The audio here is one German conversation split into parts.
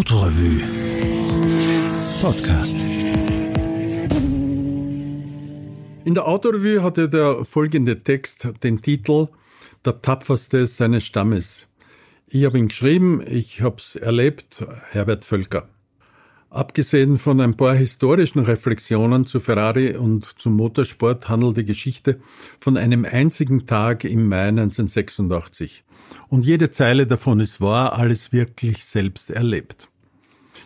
Autorevue Podcast. In der Autorevue hatte der folgende Text den Titel Der tapferste seines Stammes. Ich habe ihn geschrieben, ich habe es erlebt, Herbert Völker. Abgesehen von ein paar historischen Reflexionen zu Ferrari und zum Motorsport handelt die Geschichte von einem einzigen Tag im Mai 1986. Und jede Zeile davon ist wahr, alles wirklich selbst erlebt.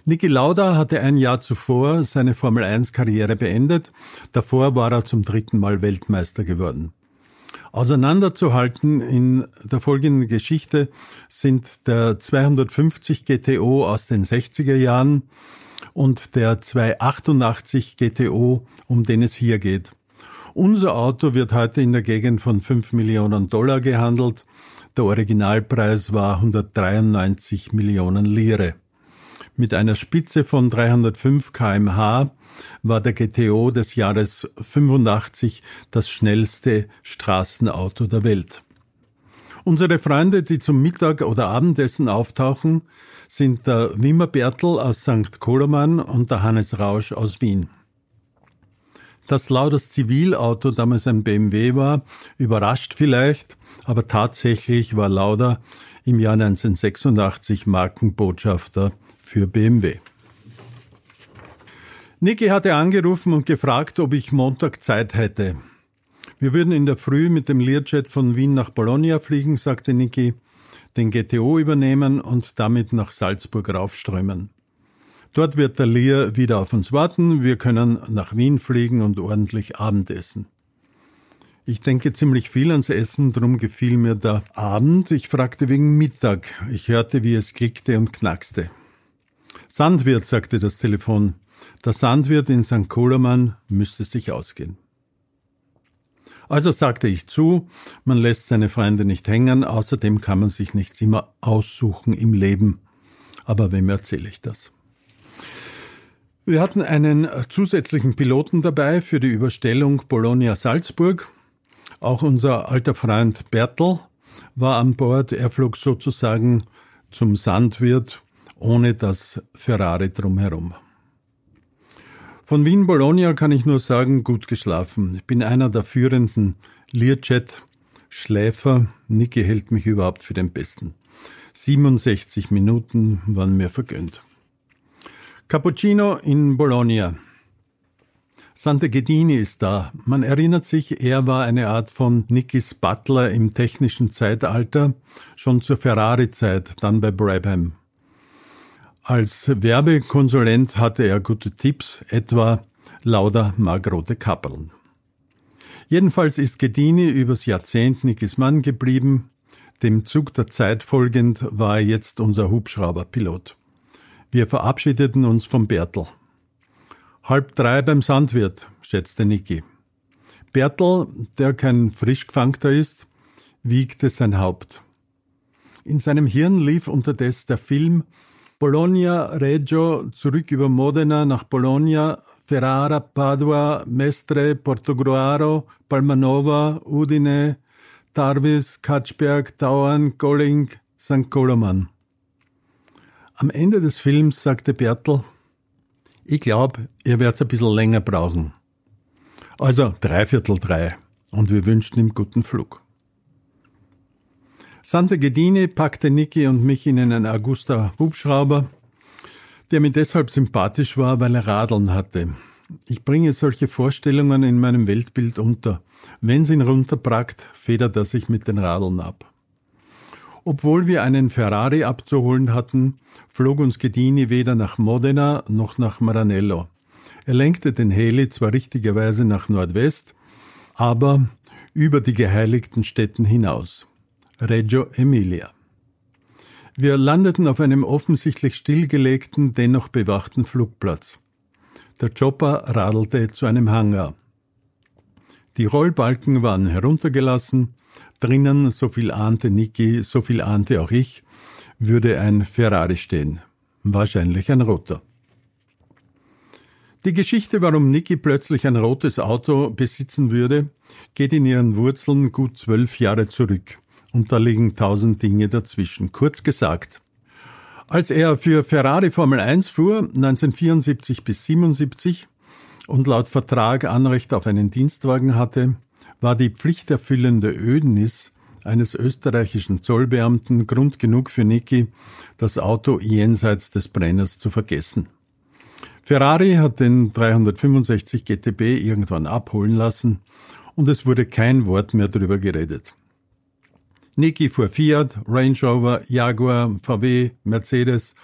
Niki Lauda hatte ein Jahr zuvor seine Formel 1 Karriere beendet. Davor war er zum dritten Mal Weltmeister geworden. Auseinanderzuhalten in der folgenden Geschichte sind der 250 GTO aus den 60er Jahren, und der 288 GTO, um den es hier geht. Unser Auto wird heute in der Gegend von 5 Millionen Dollar gehandelt. Der Originalpreis war 193 Millionen Lire. Mit einer Spitze von 305 kmh war der GTO des Jahres 85 das schnellste Straßenauto der Welt. Unsere Freunde, die zum Mittag- oder Abendessen auftauchen, sind der Wimmer Bertel aus St. Koloman und der Hannes Rausch aus Wien. Dass Lauders Zivilauto damals ein BMW war, überrascht vielleicht, aber tatsächlich war Lauder im Jahr 1986 Markenbotschafter für BMW. Niki hatte angerufen und gefragt, ob ich Montag Zeit hätte. Wir würden in der Früh mit dem Learjet von Wien nach Bologna fliegen, sagte Niki, den GTO übernehmen und damit nach Salzburg raufströmen. Dort wird der Lear wieder auf uns warten, wir können nach Wien fliegen und ordentlich Abendessen. Ich denke ziemlich viel ans Essen, drum gefiel mir der Abend. Ich fragte wegen Mittag. Ich hörte, wie es klickte und knackste. Sandwirt, sagte das Telefon. Der Sandwirt in St. Koloman müsste sich ausgehen. Also sagte ich zu, man lässt seine Freunde nicht hängen, außerdem kann man sich nichts immer aussuchen im Leben. Aber wem erzähle ich das? Wir hatten einen zusätzlichen Piloten dabei für die Überstellung Bologna-Salzburg. Auch unser alter Freund Bertel war an Bord. Er flog sozusagen zum Sandwirt ohne das Ferrari drumherum. Von Wien Bologna kann ich nur sagen, gut geschlafen. Ich bin einer der führenden Learjet-Schläfer. Niki hält mich überhaupt für den Besten. 67 Minuten waren mir vergönnt. Cappuccino in Bologna. Sante Ghedini ist da. Man erinnert sich, er war eine Art von Nikis Butler im technischen Zeitalter, schon zur Ferrari-Zeit, dann bei Brabham. Als Werbekonsulent hatte er gute Tipps, etwa Lauda mag rote Kappeln. Jedenfalls ist Gedini übers Jahrzehnt Nikis Mann geblieben. Dem Zug der Zeit folgend war er jetzt unser Hubschrauberpilot. Wir verabschiedeten uns vom Bertel. Halb drei beim Sandwirt, schätzte Niki. Bertel, der kein Frischgefangter ist, wiegte sein Haupt. In seinem Hirn lief unterdessen der Film Bologna, Reggio, zurück über Modena nach Bologna, Ferrara, Padua, Mestre, Portogruaro, Palmanova, Udine, Tarvis, Katschberg, Tauern, Golling, St. Koloman. Am Ende des Films sagte Bertel, ich glaube, ihr werdet ein bisschen länger brauchen. Also dreiviertel drei und wir wünschen ihm guten Flug. Santa Gedini packte Niki und mich in einen Augusta Hubschrauber, der mir deshalb sympathisch war, weil er Radeln hatte. Ich bringe solche Vorstellungen in meinem Weltbild unter. Wenn sie ihn runterprackt, federt er sich mit den Radeln ab. Obwohl wir einen Ferrari abzuholen hatten, flog uns Gedini weder nach Modena noch nach Maranello. Er lenkte den Heli zwar richtigerweise nach Nordwest, aber über die geheiligten Städten hinaus. Reggio Emilia. Wir landeten auf einem offensichtlich stillgelegten, dennoch bewachten Flugplatz. Der Chopper radelte zu einem Hangar. Die Rollbalken waren heruntergelassen, drinnen, so viel ahnte Niki, so viel ahnte auch ich, würde ein Ferrari stehen. Wahrscheinlich ein roter. Die Geschichte, warum Niki plötzlich ein rotes Auto besitzen würde, geht in ihren Wurzeln gut zwölf Jahre zurück und da liegen tausend Dinge dazwischen. Kurz gesagt, Als er für Ferrari Formel 1 fuhr, 1974 bis 77, und laut Vertrag Anrecht auf einen Dienstwagen hatte, war die pflichterfüllende Ödnis eines österreichischen Zollbeamten Grund genug für Niki, das Auto jenseits des Brenners zu vergessen. Ferrari hat den 365 GTB irgendwann abholen lassen und es wurde kein Wort mehr darüber geredet. Niki fuhr Fiat, Range Rover, Jaguar, VW, Mercedes,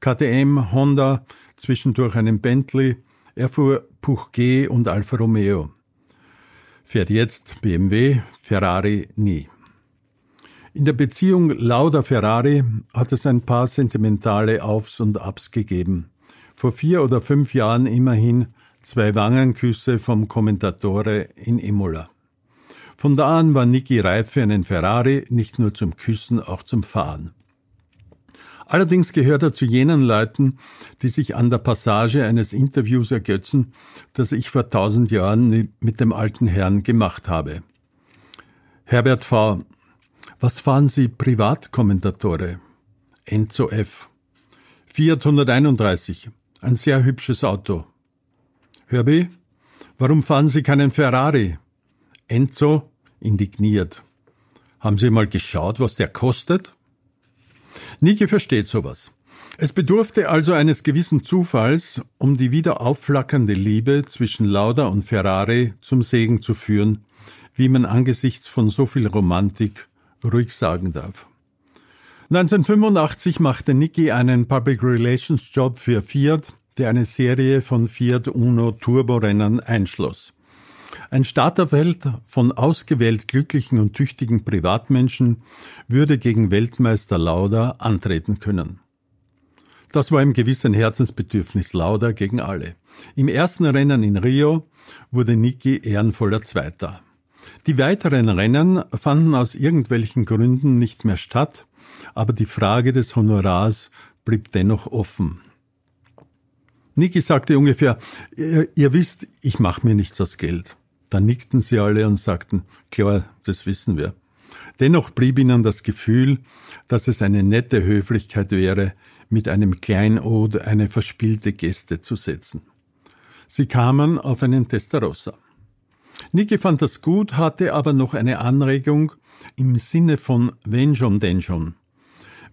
KTM, Honda, zwischendurch einen Bentley. Er fuhr Puch G und Alfa Romeo. Fährt jetzt BMW, Ferrari nie. In der Beziehung Lauda-Ferrari hat es ein paar sentimentale Aufs und Abs gegeben. Vor vier oder fünf Jahren immerhin zwei Wangenküsse vom Kommentatore in Imola. Von da an war Niki reif für einen Ferrari, nicht nur zum Küssen, auch zum Fahren. Allerdings gehört er zu jenen Leuten, die sich an der Passage eines Interviews ergötzen, das ich vor tausend Jahren mit dem alten Herrn gemacht habe. Herbert V. Was fahren Sie Privatkommentatore? Enzo F. Fiat 131. Ein sehr hübsches Auto. Herbie, warum fahren Sie keinen Ferrari? Enzo indigniert. Haben Sie mal geschaut, was der kostet? Niki versteht sowas. Es bedurfte also eines gewissen Zufalls, um die wieder aufflackernde Liebe zwischen Lauda und Ferrari zum Segen zu führen, wie man angesichts von so viel Romantik ruhig sagen darf. 1985 machte Niki einen Public Relations Job für Fiat, der eine Serie von Fiat Uno Turborennern einschloss. Ein Starterfeld von ausgewählt glücklichen und tüchtigen Privatmenschen würde gegen Weltmeister Lauda antreten können. Das war im gewissen Herzensbedürfnis Lauda gegen alle. Im ersten Rennen in Rio wurde Niki ehrenvoller Zweiter. Die weiteren Rennen fanden aus irgendwelchen Gründen nicht mehr statt, aber die Frage des Honorars blieb dennoch offen. Niki sagte ungefähr, ihr, ihr wisst, ich mache mir nichts aus Geld. Dann nickten sie alle und sagten, klar, das wissen wir. Dennoch blieb ihnen das Gefühl, dass es eine nette Höflichkeit wäre, mit einem Kleinod eine verspielte Geste zu setzen. Sie kamen auf einen Testarossa. Niki fand das gut, hatte aber noch eine Anregung im Sinne von wenn schon, denn schon.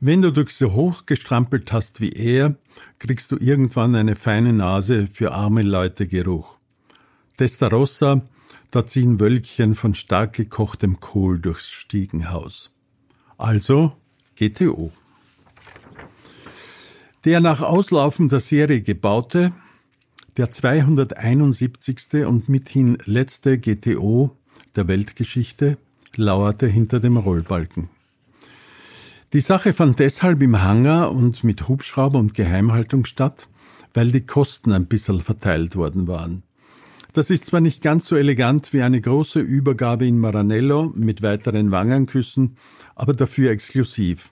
Wenn du dich so hoch gestrampelt hast wie er, kriegst du irgendwann eine feine Nase für arme Leute Geruch. Testarossa, da ziehen Wölkchen von stark gekochtem Kohl durchs Stiegenhaus. Also GTO. Der nach Auslaufen der Serie gebaute, der 271. und mithin letzte GTO der Weltgeschichte lauerte hinter dem Rollbalken. Die Sache fand deshalb im Hangar und mit Hubschrauber und Geheimhaltung statt, weil die Kosten ein bisschen verteilt worden waren. Das ist zwar nicht ganz so elegant wie eine große Übergabe in Maranello mit weiteren Wangenküssen, aber dafür exklusiv.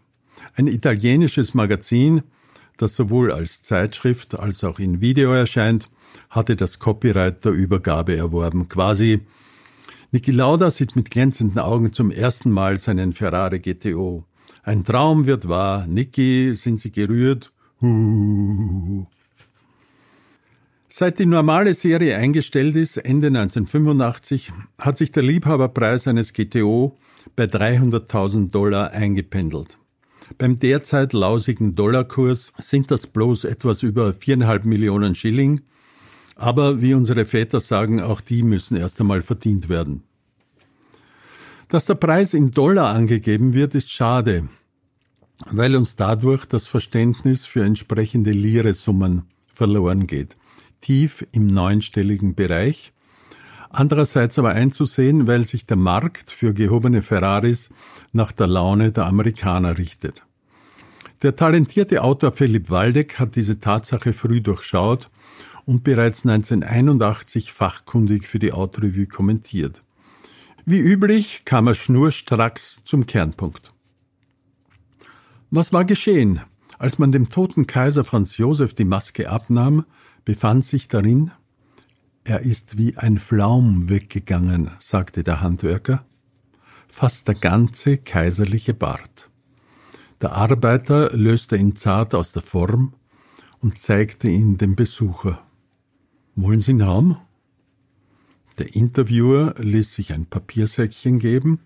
Ein italienisches Magazin, das sowohl als Zeitschrift als auch in Video erscheint, hatte das Copyright der Übergabe erworben. Quasi Niki Lauda sieht mit glänzenden Augen zum ersten Mal seinen Ferrari GTO. Ein Traum wird wahr. Niki, sind Sie gerührt? Huhuhu. Seit die normale Serie eingestellt ist, Ende 1985, hat sich der Liebhaberpreis eines GTO bei 300.000 Dollar eingependelt. Beim derzeit lausigen Dollarkurs sind das bloß etwas über viereinhalb Millionen Schilling, aber wie unsere Väter sagen, auch die müssen erst einmal verdient werden. Dass der Preis in Dollar angegeben wird, ist schade, weil uns dadurch das Verständnis für entsprechende Lire-Summen verloren geht. Tief im neunstelligen Bereich, andererseits aber einzusehen, weil sich der Markt für gehobene Ferraris nach der Laune der Amerikaner richtet. Der talentierte Autor Philipp Waldeck hat diese Tatsache früh durchschaut und bereits 1981 fachkundig für die Autorevue kommentiert. Wie üblich kam er schnurstracks zum Kernpunkt. Was war geschehen? Als man dem toten Kaiser Franz Josef die Maske abnahm, befand sich darin er ist wie ein Flaum weggegangen, sagte der Handwerker, fast der ganze kaiserliche Bart. Der Arbeiter löste ihn zart aus der Form und zeigte ihn dem Besucher. Wollen Sie ihn haben? Der Interviewer ließ sich ein Papiersäckchen geben,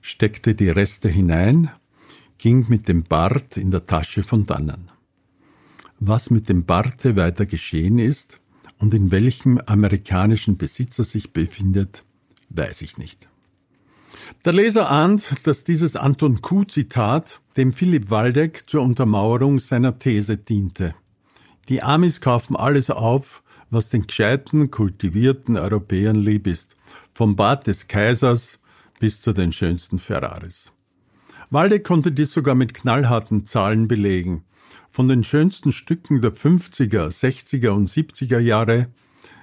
steckte die Reste hinein, ging mit dem Bart in der Tasche von dannen. Was mit dem Barte weiter geschehen ist und in welchem amerikanischen Besitzer sich befindet, weiß ich nicht. Der Leser ahnt, dass dieses Anton Kuh-Zitat dem Philipp Waldeck zur Untermauerung seiner These diente. Die Amis kaufen alles auf, was den gescheiten, kultivierten Europäern lieb ist, vom Bad des Kaisers bis zu den schönsten Ferraris. Waldeck konnte dies sogar mit knallharten Zahlen belegen. Von den schönsten Stücken der 50er, 60er und 70er Jahre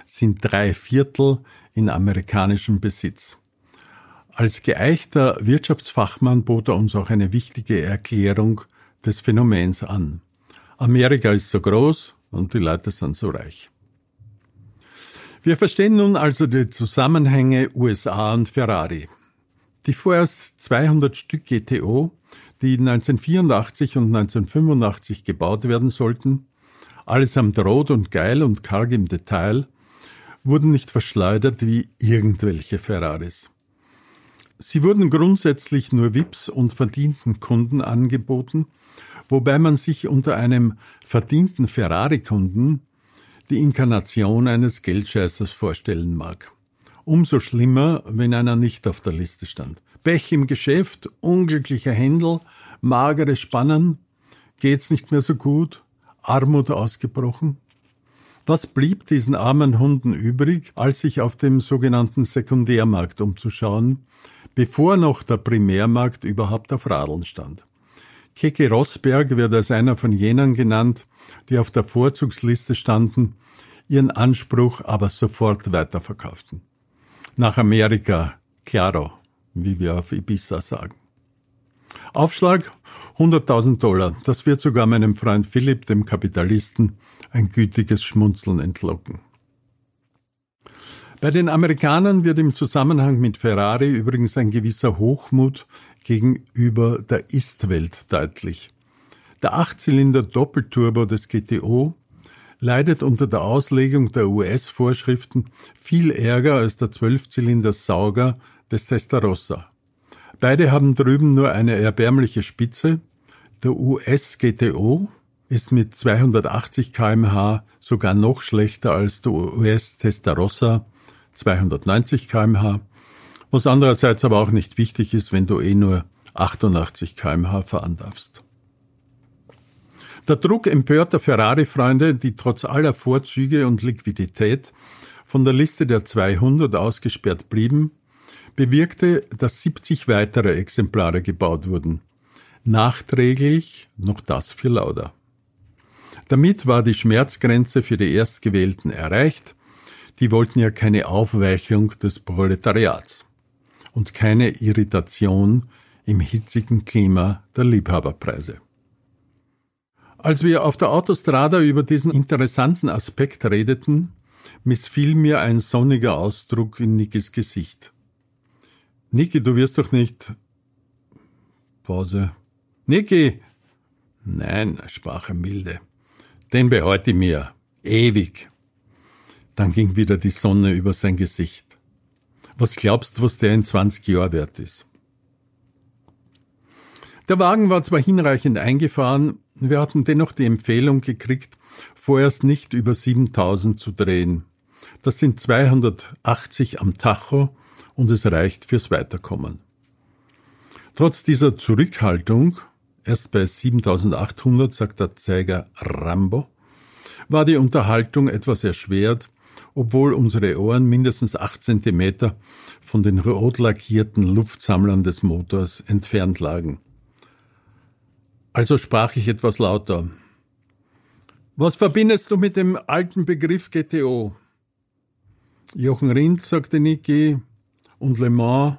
sind drei Viertel in amerikanischem Besitz. Als geeichter Wirtschaftsfachmann bot er uns auch eine wichtige Erklärung des Phänomens an. Amerika ist so groß und die Leute sind so reich. Wir verstehen nun also die Zusammenhänge USA und Ferrari. Die vorerst 200 Stück GTO, die 1984 und 1985 gebaut werden sollten, allesamt rot und geil und karg im Detail, wurden nicht verschleudert wie irgendwelche Ferraris. Sie wurden grundsätzlich nur VIPs und verdienten Kunden angeboten, wobei man sich unter einem verdienten Ferrari-Kunden die Inkarnation eines Geldscheißers vorstellen mag. Umso schlimmer, wenn einer nicht auf der Liste stand. Pech im Geschäft, unglücklicher Händel, magere Spannen, geht's nicht mehr so gut, Armut ausgebrochen. Was blieb diesen armen Hunden übrig, als sich auf dem sogenannten Sekundärmarkt umzuschauen, bevor noch der Primärmarkt überhaupt auf Radeln stand? Keke Rosberg wird als einer von jenen genannt, die auf der Vorzugsliste standen, ihren Anspruch aber sofort weiterverkauften. Nach Amerika, claro, wie wir auf Ibiza sagen. Aufschlag 100.000 Dollar. Das wird sogar meinem Freund Philipp, dem Kapitalisten, ein gütiges Schmunzeln entlocken. Bei den Amerikanern wird im Zusammenhang mit Ferrari übrigens ein gewisser Hochmut gegenüber der Ist-Welt deutlich. Der Achtzylinder Doppelturbo des GTO leidet unter der Auslegung der US-Vorschriften viel ärger als der Zwölfzylinder Sauger des Testarossa. Beide haben drüben nur eine erbärmliche Spitze. Der US GTO ist mit 280 kmh sogar noch schlechter als der US Testarossa 290 kmh, was andererseits aber auch nicht wichtig ist, wenn du eh nur 88 kmh fahren darfst. Der Druck empörter Ferrari-Freunde, die trotz aller Vorzüge und Liquidität von der Liste der 200 ausgesperrt blieben, bewirkte, dass 70 weitere Exemplare gebaut wurden. Nachträglich noch das für Lauda. Damit war die Schmerzgrenze für die Erstgewählten erreicht. Die wollten ja keine Aufweichung des Proletariats und keine Irritation im hitzigen Klima der Liebhaberpreise. Als wir auf der Autostrada über diesen interessanten Aspekt redeten, missfiel mir ein sonniger Ausdruck in Nikis Gesicht. Niki, du wirst doch nicht. Pause. Niki! Nein, sprach er milde. Den behalte ich mir. Ewig. Dann ging wieder die Sonne über sein Gesicht. Was glaubst du, was der in 20 Jahren wert ist? Der Wagen war zwar hinreichend eingefahren, wir hatten dennoch die Empfehlung gekriegt, vorerst nicht über 7000 zu drehen. Das sind 280 am Tacho und es reicht fürs Weiterkommen. Trotz dieser Zurückhaltung, erst bei 7800, sagt der Zeiger Rambo, war die Unterhaltung etwas erschwert, obwohl unsere Ohren mindestens acht Zentimeter von den rot lackierten Luftsammlern des Motors entfernt lagen. Also sprach ich etwas lauter. Was verbindest du mit dem alten Begriff GTO? Jochen Rindt, sagte Niki, und Le Mans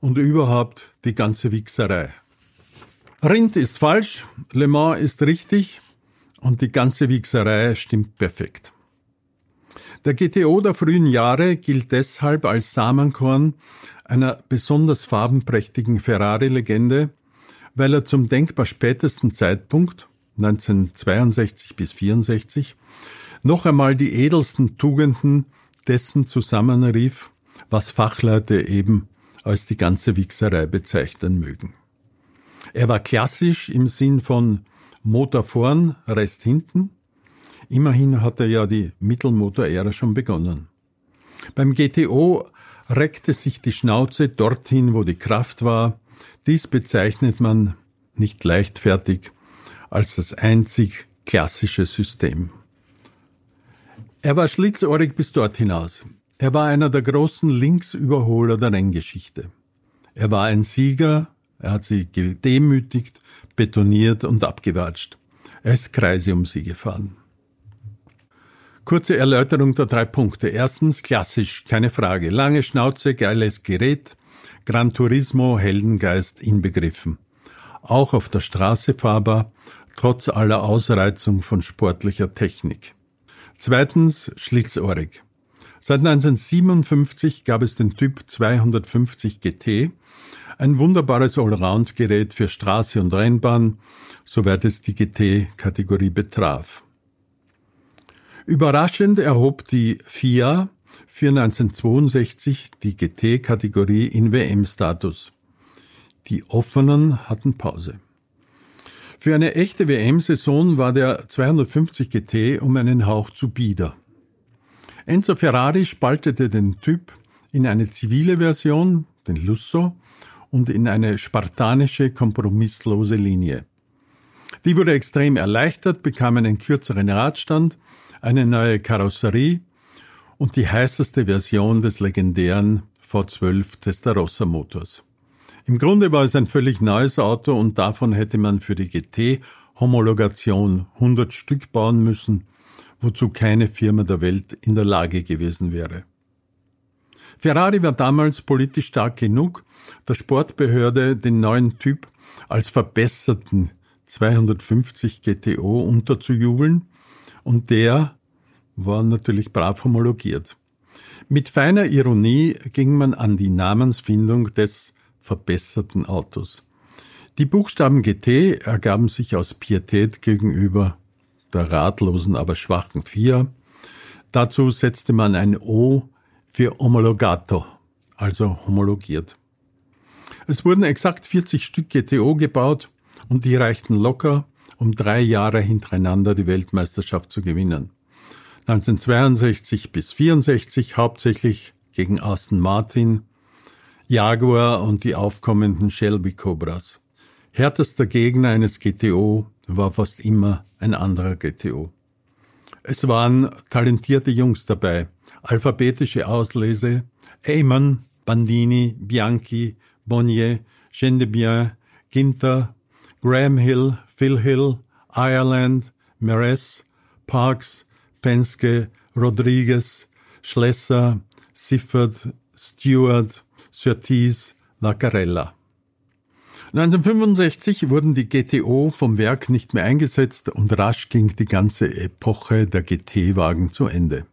und überhaupt die ganze Wichserei. Rind ist falsch, Le Mans ist richtig und die ganze Wichserei stimmt perfekt. Der GTO der frühen Jahre gilt deshalb als Samenkorn einer besonders farbenprächtigen Ferrari-Legende, weil er zum denkbar spätesten Zeitpunkt 1962 bis 64 noch einmal die edelsten Tugenden dessen zusammenrief, was Fachleute eben als die ganze Wichserei bezeichnen mögen. Er war klassisch im Sinn von Motor vorn, Rest hinten. Immerhin hat er ja die Mittelmotor-Ära schon begonnen. Beim GTO reckte sich die Schnauze dorthin, wo die Kraft war. Dies bezeichnet man nicht leichtfertig als das einzig klassische System. Er war schlitzohrig bis dort hinaus. Er war einer der großen Linksüberholer der Renngeschichte. Er war ein Sieger, er hat sie gedemütigt, betoniert und abgewatscht. Er ist Kreise um sie gefahren. Kurze Erläuterung der drei Punkte. Erstens, klassisch, keine Frage. Lange Schnauze, geiles Gerät, Gran Turismo, Heldengeist inbegriffen. Auch auf der Straße fahrbar, trotz aller Ausreizung von sportlicher Technik. Zweitens, schlitzohrig. Seit 1957 gab es den Typ 250 GT, ein wunderbares Allround-Gerät für Straße und Rennbahn, soweit es die GT-Kategorie betraf. Überraschend erhob die FIA für 1962 die GT-Kategorie in WM-Status. Die Offenen hatten Pause. Für eine echte WM-Saison war der 250 GT um einen Hauch zu bieder. Enzo Ferrari spaltete den Typ in eine zivile Version, den Lusso, und in eine spartanische, kompromisslose Linie. Die wurde extrem erleichtert, bekam einen kürzeren Radstand, eine neue Karosserie und die heißeste Version des legendären V12 Testarossa Motors. Im Grunde war es ein völlig neues Auto und davon hätte man für die GT-Homologation 100 Stück bauen müssen, wozu keine Firma der Welt in der Lage gewesen wäre. Ferrari war damals politisch stark genug, der Sportbehörde den neuen Typ als verbesserten 250 GTO unterzujubeln und der war natürlich brav homologiert. Mit feiner Ironie ging man an die Namensfindung des verbesserten Autos. Die Buchstaben GT ergaben sich aus Pietät gegenüber der ratlosen, aber schwachen Vier. Dazu setzte man ein O für Homologato, also homologiert. Es wurden exakt 40 Stück GTO gebaut und die reichten locker, um drei Jahre hintereinander die Weltmeisterschaft zu gewinnen. 1962 bis 64 hauptsächlich gegen Aston Martin, Jaguar und die aufkommenden Shelby Cobras. Härtester Gegner eines GTO war fast immer ein anderer GTO. Es waren talentierte Jungs dabei, alphabetische Auslese, Eamon, Bandini, Bianchi, Bonnier, Gendebien, Ginter, Graham Hill, Phil Hill, Ireland, Meres, Parks, Penske, Rodriguez, Schlesser, Siffert, Stewart, Surtees, Vaccarella. 1965 wurden die GTO vom Werk nicht mehr eingesetzt und rasch ging die ganze Epoche der GT-Wagen zu Ende.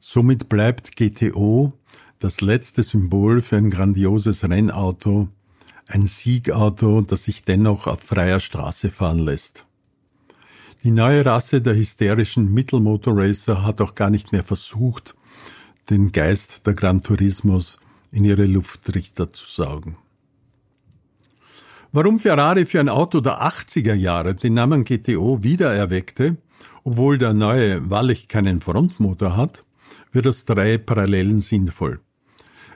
Somit bleibt GTO das letzte Symbol für ein grandioses Rennauto, ein Siegauto, das sich dennoch auf freier Straße fahren lässt. Die neue Rasse der hysterischen Mittelmotorracer hat auch gar nicht mehr versucht, den Geist der Gran Turismos in ihre Luftrichter zu saugen. Warum Ferrari für ein Auto der 80er Jahre den Namen GTO wiedererweckte, obwohl der neue wahrlich keinen Frontmotor hat, wird aus drei Parallelen sinnvoll.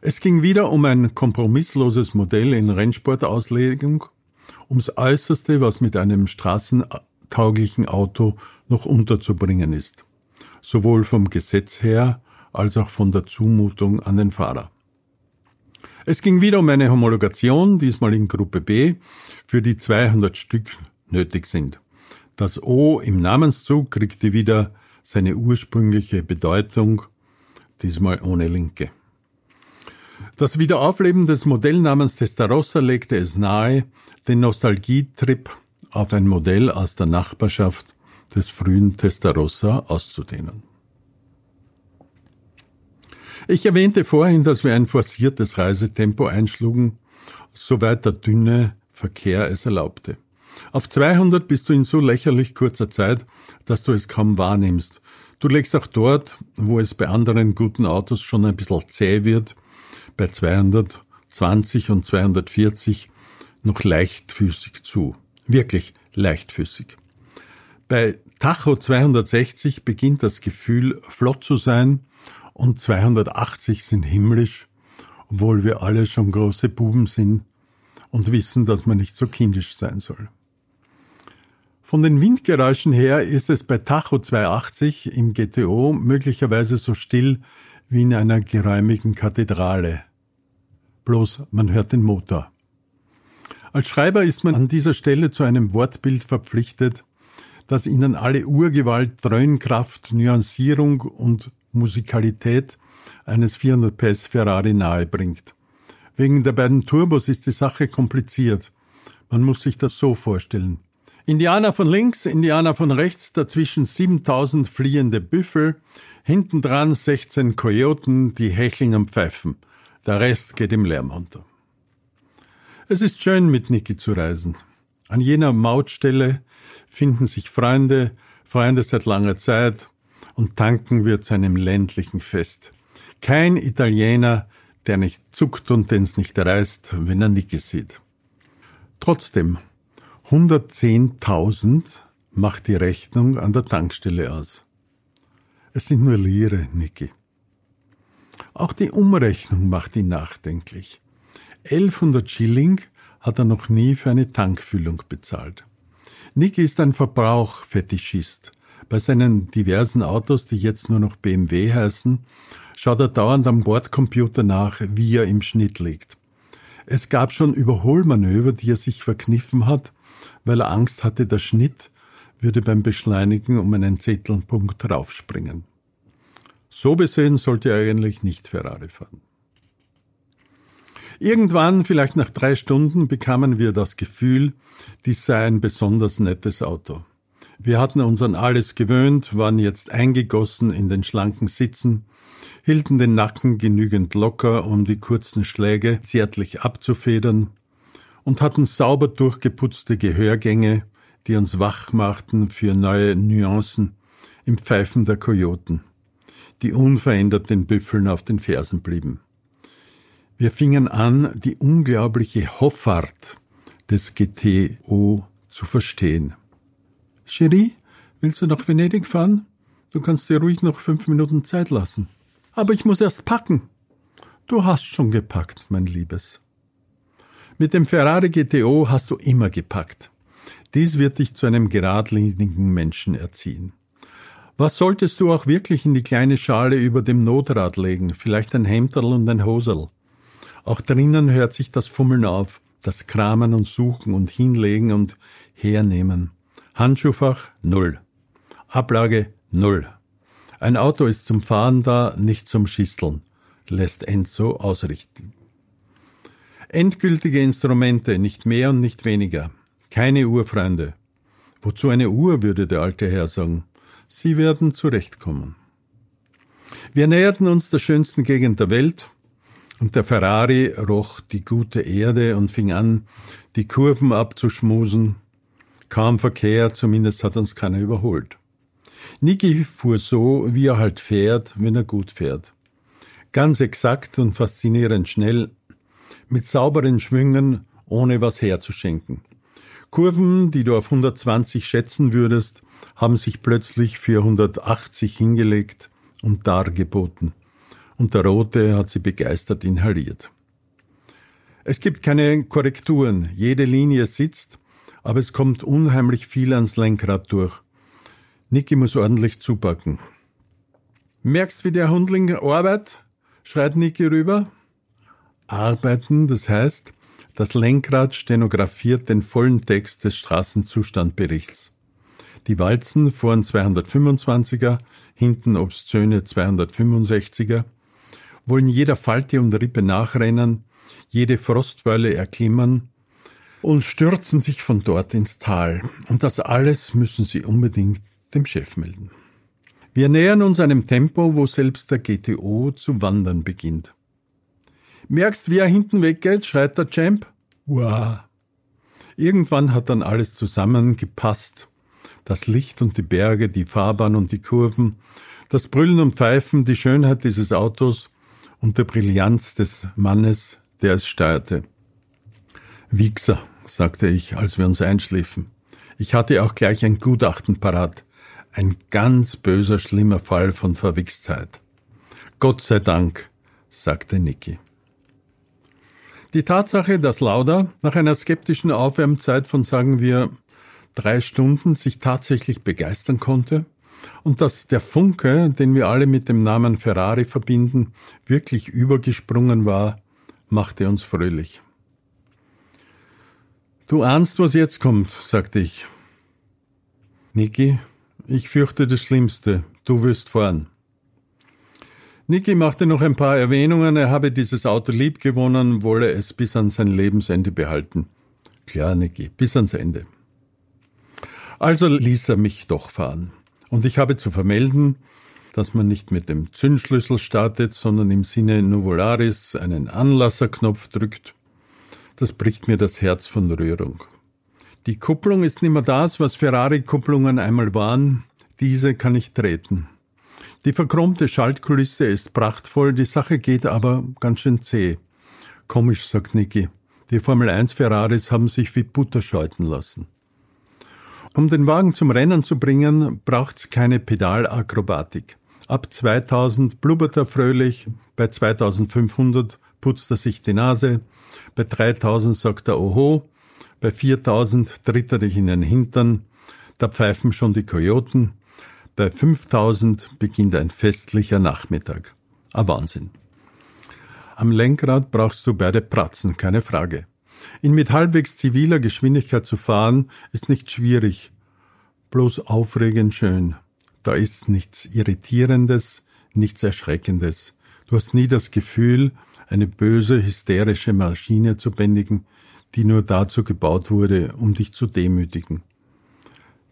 Es ging wieder um ein kompromissloses Modell in Rennsportauslegung, ums Äußerste, was mit einem straßentauglichen Auto noch unterzubringen ist, sowohl vom Gesetz her als auch von der Zumutung an den Fahrer. Es ging wieder um eine Homologation, diesmal in Gruppe B, für die 200 Stück nötig sind. Das O im Namenszug kriegte wieder seine ursprüngliche Bedeutung, diesmal ohne Linke. Das Wiederaufleben des Modellnamens Testarossa legte es nahe, den Nostalgietrip auf ein Modell aus der Nachbarschaft des frühen Testarossa auszudehnen. Ich erwähnte vorhin, dass wir ein forciertes Reisetempo einschlugen, soweit der dünne, Verkehr es erlaubte. Auf 200 bist du in so lächerlich kurzer Zeit, dass du es kaum wahrnimmst. Du legst auch dort, wo es bei anderen guten Autos schon ein bisschen zäh wird, bei 220 und 240 noch leichtfüßig zu. Wirklich leichtfüßig. Bei Tacho 260 beginnt das Gefühl, flott zu sein und 280 sind himmlisch, obwohl wir alle schon große Buben sind und wissen, dass man nicht so kindisch sein soll. Von den Windgeräuschen her ist es bei Tacho 280 im GTO möglicherweise so still wie in einer geräumigen Kathedrale. Bloß man hört den Motor. Als Schreiber ist man an dieser Stelle zu einem Wortbild verpflichtet, das ihnen alle Urgewalt, Dröhnkraft, Nuancierung und Musikalität eines 400 PS Ferrari nahebringt. Wegen der beiden Turbos ist die Sache kompliziert. Man muss sich das so vorstellen. Indianer von links, Indianer von rechts, dazwischen 7000 fliehende Büffel, hinten dran 16 Kojoten, die hecheln und pfeifen. Der Rest geht im Lärm unter. Es ist schön, mit Niki zu reisen. An jener Mautstelle finden sich Freunde, Freunde seit langer Zeit, und tanken wir zu einem ländlichen Fest. Kein Italiener, der nicht zuckt und den's nicht reißt, wenn er Niki sieht. Trotzdem, 110.000 macht die Rechnung an der Tankstelle aus. Es sind nur Lire, Niki. Auch die Umrechnung macht ihn nachdenklich. 1100 Schilling hat er noch nie für eine Tankfüllung bezahlt. Niki ist ein Verbrauchfetischist. Bei seinen diversen Autos, die jetzt nur noch BMW heißen, schaut er dauernd am Bordcomputer nach, wie er im Schnitt liegt. Es gab schon Überholmanöver, die er sich verkniffen hat, weil er Angst hatte, der Schnitt würde beim Beschleunigen um einen Zettelpunkt raufspringen. So besehen sollte er eigentlich nicht Ferrari fahren. Irgendwann, vielleicht nach drei Stunden, bekamen wir das Gefühl, dies sei ein besonders nettes Auto. Wir hatten uns an alles gewöhnt, waren jetzt eingegossen in den schlanken Sitzen, hielten den Nacken genügend locker, um die kurzen Schläge zärtlich abzufedern, und hatten sauber durchgeputzte Gehörgänge, die uns wach machten für neue Nuancen im Pfeifen der Kojoten, die unverändert den Büffeln auf den Fersen blieben. Wir fingen an, die unglaubliche Hoffart des GTO zu verstehen. Cherie, willst du nach Venedig fahren? Du kannst dir ruhig noch fünf Minuten Zeit lassen. Aber ich muss erst packen. Du hast schon gepackt, mein Liebes. Mit dem Ferrari GTO hast du immer gepackt. Dies wird dich zu einem geradlinigen Menschen erziehen. Was solltest du auch wirklich in die kleine Schale über dem Notrad legen? Vielleicht ein Hemderl und ein Hosel. Auch drinnen hört sich das Fummeln auf, das Kramen und Suchen und Hinlegen und Hernehmen. Handschuhfach null. Ablage null. Ein Auto ist zum Fahren da, nicht zum Schisteln, lässt Enzo ausrichten. Endgültige Instrumente, nicht mehr und nicht weniger. Keine Uhrfreunde. Wozu eine Uhr, würde der alte Herr sagen. Sie werden zurechtkommen. Wir näherten uns der schönsten Gegend der Welt, und der Ferrari roch die gute Erde und fing an, die Kurven abzuschmusen. Kaum Verkehr, zumindest hat uns keiner überholt. Niki fuhr so, wie er halt fährt, wenn er gut fährt. Ganz exakt und faszinierend schnell, mit sauberen Schwüngen, ohne was herzuschenken. Kurven, die du auf 120 schätzen würdest, haben sich plötzlich für 180 hingelegt und dargeboten. Und der Rote hat sie begeistert inhaliert. Es gibt keine Korrekturen, jede Linie sitzt, aber es kommt unheimlich viel ans Lenkrad durch. Niki muss ordentlich zupacken. Merkst, wie der Hundling arbeitet? schreit Niki rüber. Arbeiten, das heißt, das Lenkrad stenografiert den vollen Text des Straßenzustandberichts. Die Walzen vorn 225er, hinten obszöne 265er, wollen jeder Falte und Rippe nachrennen, jede Frostbeule erklimmen und stürzen sich von dort ins Tal. Und das alles müssen sie unbedingt dem Chef melden. Wir nähern uns einem Tempo, wo selbst der GTO zu wandern beginnt. Merkst, wie er hinten weggeht, schreit der Champ. Wow. Irgendwann hat dann alles zusammengepasst. Das Licht und die Berge, die Fahrbahn und die Kurven, das Brüllen und Pfeifen, die Schönheit dieses Autos und der Brillanz des Mannes, der es steuerte. Wichser, sagte ich, als wir uns einschliefen. Ich hatte auch gleich ein Gutachten parat. Ein ganz böser, schlimmer Fall von Verwichstheit. Gott sei Dank, sagte Niki. Die Tatsache, dass Lauda nach einer skeptischen Aufwärmzeit von sagen wir drei Stunden sich tatsächlich begeistern konnte und dass der Funke, den wir alle mit dem Namen Ferrari verbinden, wirklich übergesprungen war, machte uns fröhlich. Du ahnst, was jetzt kommt, sagte ich. Niki, ich fürchte das Schlimmste. Du wirst fahren. Niki machte noch ein paar Erwähnungen, er habe dieses Auto lieb gewonnen, wolle es bis an sein Lebensende behalten. Klar, Niki, bis ans Ende. Also ließ er mich doch fahren. Und ich habe zu vermelden, dass man nicht mit dem Zündschlüssel startet, sondern im Sinne Nuvolaris einen Anlasserknopf drückt. Das bricht mir das Herz von Rührung. Die Kupplung ist nicht mehr das, was Ferrari-Kupplungen einmal waren. Diese kann ich treten. Die verchromte Schaltkulisse ist prachtvoll, die Sache geht aber ganz schön zäh. Komisch, sagt Niki. Die Formel 1 Ferraris haben sich wie Butter scheuten lassen. Um den Wagen zum Rennen zu bringen, braucht's keine Pedalakrobatik. Ab 2000 blubbert er fröhlich, bei 2500 putzt er sich die Nase, bei 3000 sagt er Oho, bei 4000 tritt er dich in den Hintern, da pfeifen schon die Kojoten, bei 5000 beginnt ein festlicher Nachmittag. Ein Wahnsinn. Am Lenkrad brauchst du beide Pratzen, keine Frage. In mit halbwegs ziviler Geschwindigkeit zu fahren, ist nicht schwierig, bloß aufregend schön. Da ist nichts Irritierendes, nichts Erschreckendes. Du hast nie das Gefühl, eine böse, hysterische Maschine zu bändigen, die nur dazu gebaut wurde, um dich zu demütigen.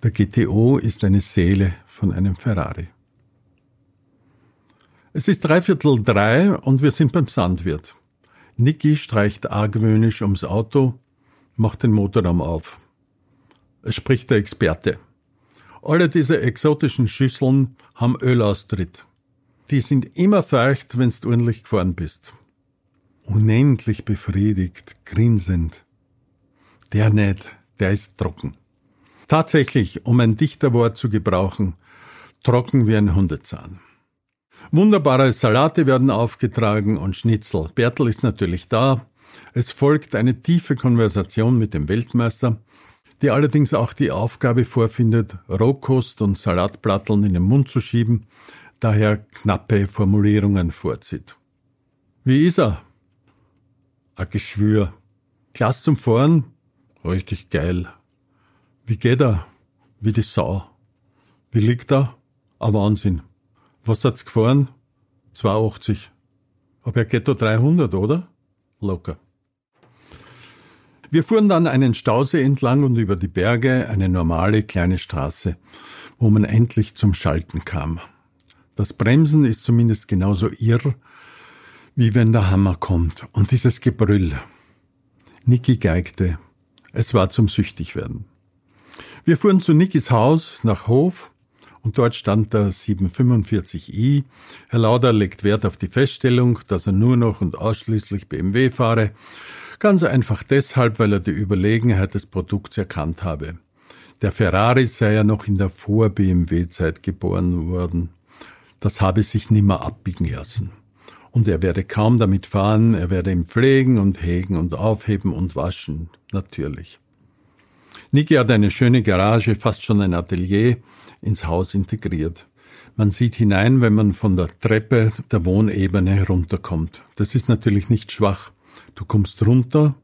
Der GTO ist eine Seele von einem Ferrari. Es ist dreiviertel drei und wir sind beim Sandwirt. Niki streicht argwöhnisch ums Auto, macht den Motorraum auf. Es spricht der Experte. Alle diese exotischen Schüsseln haben Ölaustritt. Die sind immer feucht, wenn's ordentlich gefahren bist. Unendlich befriedigt, grinsend. Der nicht, der ist trocken. Tatsächlich, um ein Dichterwort zu gebrauchen, trocken wie ein Hundezahn. Wunderbare Salate werden aufgetragen und Schnitzel. Bertel ist natürlich da. Es folgt eine tiefe Konversation mit dem Weltmeister, die allerdings auch die Aufgabe vorfindet, Rohkost und Salatplatteln in den Mund zu schieben, daher knappe Formulierungen vorzieht. Wie ist er? Ein Geschwür. Klasse zum Fahren? Richtig geil. Wie geht er? Wie die Sau. Wie liegt er? Ein Wahnsinn. Was hat's gefahren? 280. Aber er geht da 300, oder? Locker. Wir fuhren dann einen Stausee entlang und über die Berge eine normale kleine Straße, wo man endlich zum Schalten kam. Das Bremsen ist zumindest genauso irr, wie wenn der Hammer kommt. Und dieses Gebrüll. Niki geigte. Es war zum Süchtigwerden. Wir fuhren zu Nikis Haus nach Hof und dort stand der 745i. Herr Lauder legt Wert auf die Feststellung, dass er nur noch und ausschließlich BMW fahre. Ganz einfach deshalb, weil er die Überlegenheit des Produkts erkannt habe. Der Ferrari sei ja noch in der Vor-BMW-Zeit geboren worden. Das habe sich nimmer abbiegen lassen. Und er werde kaum damit fahren, er werde ihn pflegen und hegen und aufheben und waschen, natürlich. Niki hat eine schöne Garage, fast schon ein Atelier, ins Haus integriert. Man sieht hinein, wenn man von der Treppe der Wohnebene herunterkommt. Das ist natürlich nicht schwach. Du kommst runter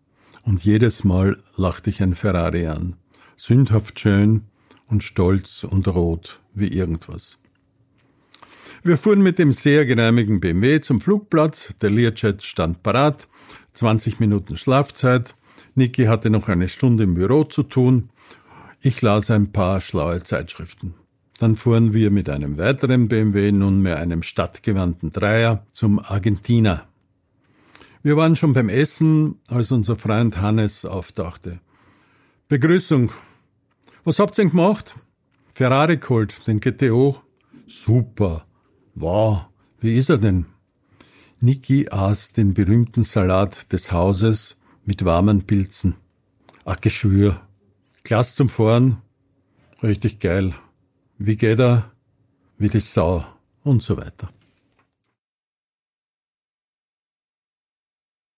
und jedes Mal lacht dich ein Ferrari an. Sündhaft schön und stolz und rot wie irgendwas. Wir fuhren mit dem sehr geräumigen BMW zum Flugplatz. Der Learjet stand parat. 20 Minuten Schlafzeit. Niki hatte noch eine Stunde im Büro zu tun. Ich las ein paar schlaue Zeitschriften. Dann fuhren wir mit einem weiteren BMW, nunmehr einem stadtgewandten Dreier, zum Argentina. Wir waren schon beim Essen, als unser Freund Hannes auftauchte. Begrüßung. Was habt ihr denn gemacht? Ferrari geholt, den GTO. Super. Wow, wie ist er denn? Niki aß den berühmten Salat des Hauses mit warmen Pilzen. Ach, Geschwür. Glas zum Fahren. Richtig geil. Wie geht er? Wie die Sau. Und so weiter.